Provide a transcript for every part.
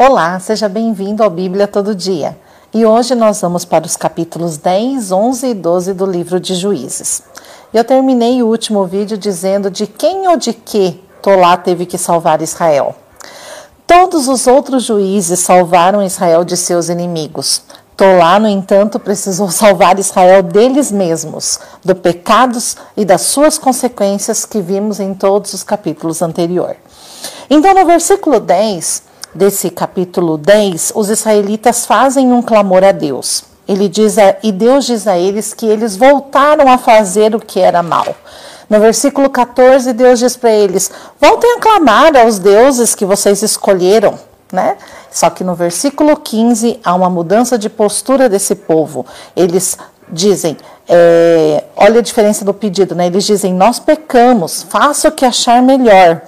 Olá, seja bem-vindo ao Bíblia Todo Dia. E hoje nós vamos para os capítulos 10, 11 e 12 do livro de Juízes. Eu terminei o último vídeo dizendo de quem ou de que Tolá teve que salvar Israel. Todos os outros juízes salvaram Israel de seus inimigos. Tolá, no entanto, precisou salvar Israel deles mesmos, do pecados e das suas consequências que vimos em todos os capítulos anteriores. Então, no versículo 10, desse capítulo 10, os israelitas fazem um clamor a Deus. Ele diz a, e Deus diz a eles que eles voltaram a fazer o que era mal. No versículo 14, Deus diz para eles: voltem a clamar aos deuses que vocês escolheram. Né? Só que no versículo 15 há uma mudança de postura desse povo. Eles dizem: é, olha a diferença do pedido, né? Eles dizem: Nós pecamos, faça o que achar melhor.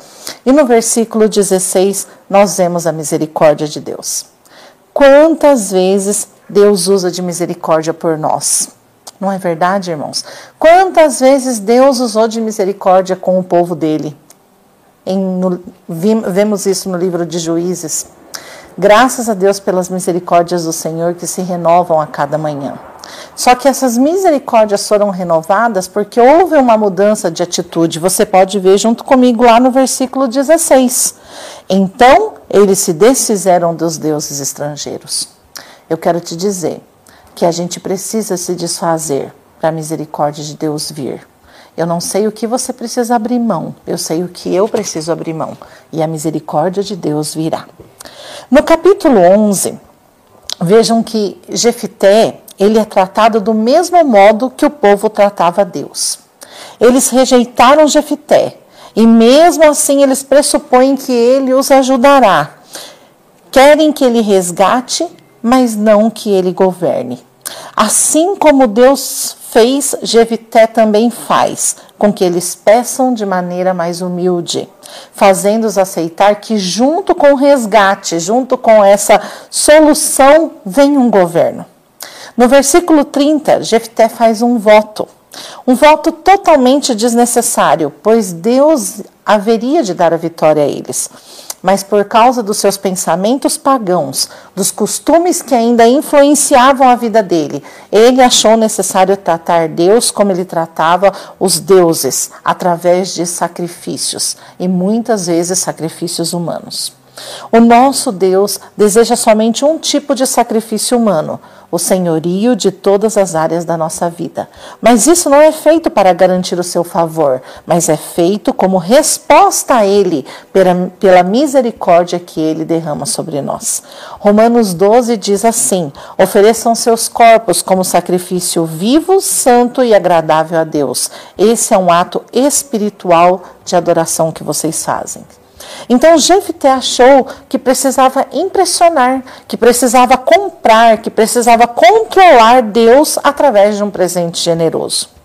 E no versículo 16, nós vemos a misericórdia de Deus. Quantas vezes Deus usa de misericórdia por nós? Não é verdade, irmãos? Quantas vezes Deus usou de misericórdia com o povo dele? Em, no, vemos isso no livro de Juízes. Graças a Deus pelas misericórdias do Senhor que se renovam a cada manhã. Só que essas misericórdias foram renovadas porque houve uma mudança de atitude. Você pode ver junto comigo lá no versículo 16. Então eles se desfizeram dos deuses estrangeiros. Eu quero te dizer que a gente precisa se desfazer para a misericórdia de Deus vir. Eu não sei o que você precisa abrir mão, eu sei o que eu preciso abrir mão, e a misericórdia de Deus virá. No capítulo 11, vejam que Jefité, ele é tratado do mesmo modo que o povo tratava Deus. Eles rejeitaram Jefité e mesmo assim eles pressupõem que ele os ajudará. Querem que ele resgate, mas não que ele governe. Assim como Deus fez, Jefité também faz, com que eles peçam de maneira mais humilde, fazendo-os aceitar que junto com o resgate, junto com essa solução, vem um governo. No versículo 30, Jefté faz um voto. Um voto totalmente desnecessário, pois Deus haveria de dar a vitória a eles. Mas por causa dos seus pensamentos pagãos, dos costumes que ainda influenciavam a vida dele, ele achou necessário tratar Deus como ele tratava os deuses, através de sacrifícios, e muitas vezes sacrifícios humanos. O nosso Deus deseja somente um tipo de sacrifício humano, o senhorio de todas as áreas da nossa vida. Mas isso não é feito para garantir o seu favor, mas é feito como resposta a Ele, pela, pela misericórdia que Ele derrama sobre nós. Romanos 12 diz assim: ofereçam seus corpos como sacrifício vivo, santo e agradável a Deus. Esse é um ato espiritual de adoração que vocês fazem. Então Jefté achou que precisava impressionar, que precisava comprar, que precisava controlar Deus através de um presente generoso.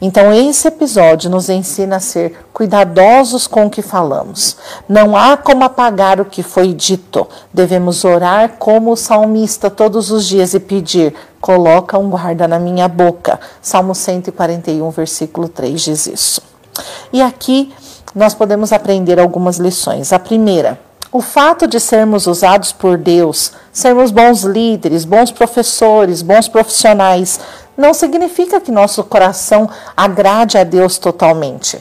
Então, esse episódio nos ensina a ser cuidadosos com o que falamos. Não há como apagar o que foi dito. Devemos orar como o salmista todos os dias e pedir: coloca um guarda na minha boca. Salmo 141, versículo 3 diz isso. E aqui nós podemos aprender algumas lições. A primeira, o fato de sermos usados por Deus, sermos bons líderes, bons professores, bons profissionais, não significa que nosso coração agrade a Deus totalmente.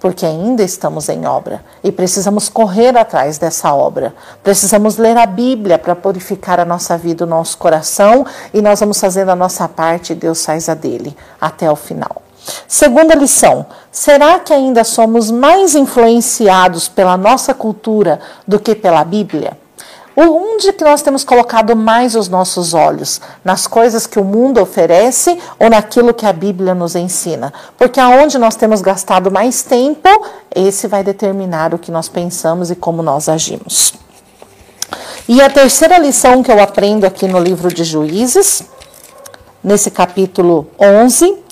Porque ainda estamos em obra e precisamos correr atrás dessa obra. Precisamos ler a Bíblia para purificar a nossa vida, o nosso coração, e nós vamos fazendo a nossa parte e Deus faz a dele até o final. Segunda lição: será que ainda somos mais influenciados pela nossa cultura do que pela Bíblia? Onde que nós temos colocado mais os nossos olhos? Nas coisas que o mundo oferece ou naquilo que a Bíblia nos ensina? Porque aonde nós temos gastado mais tempo, esse vai determinar o que nós pensamos e como nós agimos. E a terceira lição que eu aprendo aqui no livro de Juízes, nesse capítulo 11,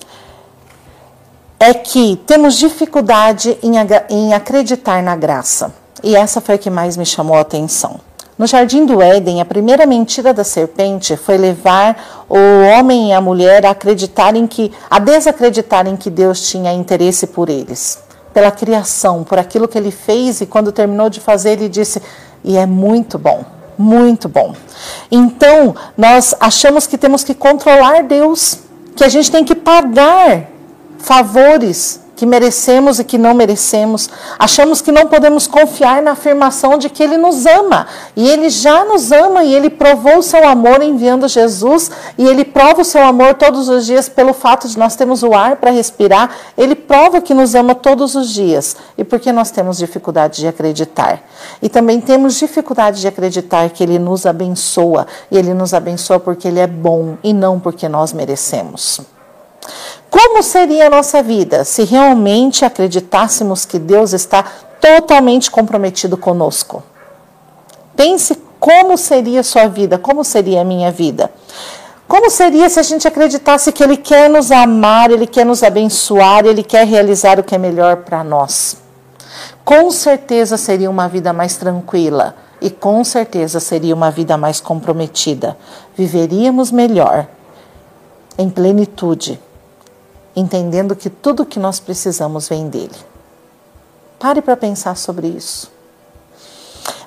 é que temos dificuldade em, em acreditar na graça. E essa foi a que mais me chamou a atenção. No jardim do Éden, a primeira mentira da serpente foi levar o homem e a mulher a acreditarem que, a desacreditarem que Deus tinha interesse por eles, pela criação, por aquilo que ele fez e quando terminou de fazer, ele disse: "E é muito bom". Muito bom. Então, nós achamos que temos que controlar Deus, que a gente tem que pagar favores que merecemos e que não merecemos. Achamos que não podemos confiar na afirmação de que Ele nos ama. E Ele já nos ama e Ele provou o seu amor enviando Jesus. E Ele prova o seu amor todos os dias pelo fato de nós termos o ar para respirar. Ele prova que nos ama todos os dias. E por que nós temos dificuldade de acreditar? E também temos dificuldade de acreditar que Ele nos abençoa. E Ele nos abençoa porque Ele é bom e não porque nós merecemos. Como seria a nossa vida se realmente acreditássemos que Deus está totalmente comprometido conosco? Pense como seria sua vida, como seria a minha vida. Como seria se a gente acreditasse que Ele quer nos amar, Ele quer nos abençoar, Ele quer realizar o que é melhor para nós? Com certeza seria uma vida mais tranquila e com certeza seria uma vida mais comprometida. Viveríamos melhor, em plenitude entendendo que tudo que nós precisamos vem dele. Pare para pensar sobre isso.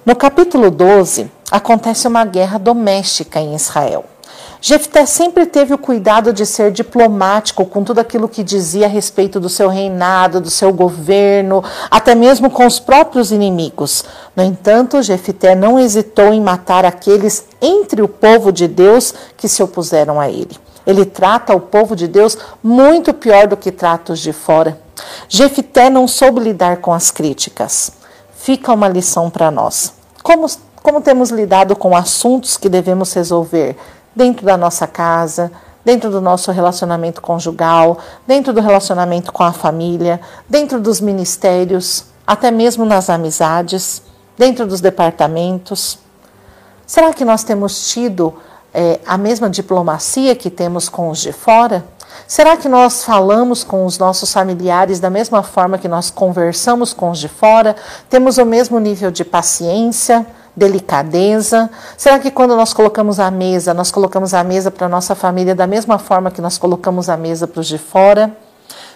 No capítulo 12, acontece uma guerra doméstica em Israel. Jefté sempre teve o cuidado de ser diplomático com tudo aquilo que dizia a respeito do seu reinado, do seu governo, até mesmo com os próprios inimigos. No entanto, Jefté não hesitou em matar aqueles entre o povo de Deus que se opuseram a ele. Ele trata o povo de Deus muito pior do que trata os de fora. Jefité não soube lidar com as críticas. Fica uma lição para nós. Como, como temos lidado com assuntos que devemos resolver dentro da nossa casa, dentro do nosso relacionamento conjugal, dentro do relacionamento com a família, dentro dos ministérios, até mesmo nas amizades, dentro dos departamentos. Será que nós temos tido é, a mesma diplomacia que temos com os de fora? Será que nós falamos com os nossos familiares da mesma forma que nós conversamos com os de fora? Temos o mesmo nível de paciência, delicadeza? Será que quando nós colocamos a mesa, nós colocamos a mesa para a nossa família da mesma forma que nós colocamos a mesa para os de fora?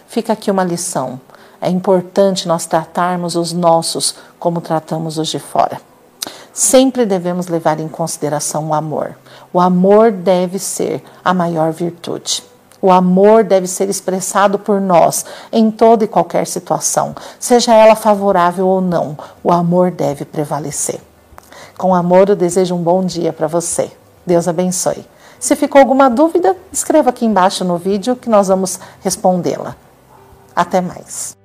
Fica aqui uma lição. É importante nós tratarmos os nossos como tratamos os de fora. Sempre devemos levar em consideração o amor. O amor deve ser a maior virtude. O amor deve ser expressado por nós em toda e qualquer situação, seja ela favorável ou não. O amor deve prevalecer. Com amor, eu desejo um bom dia para você. Deus abençoe. Se ficou alguma dúvida, escreva aqui embaixo no vídeo que nós vamos respondê-la. Até mais.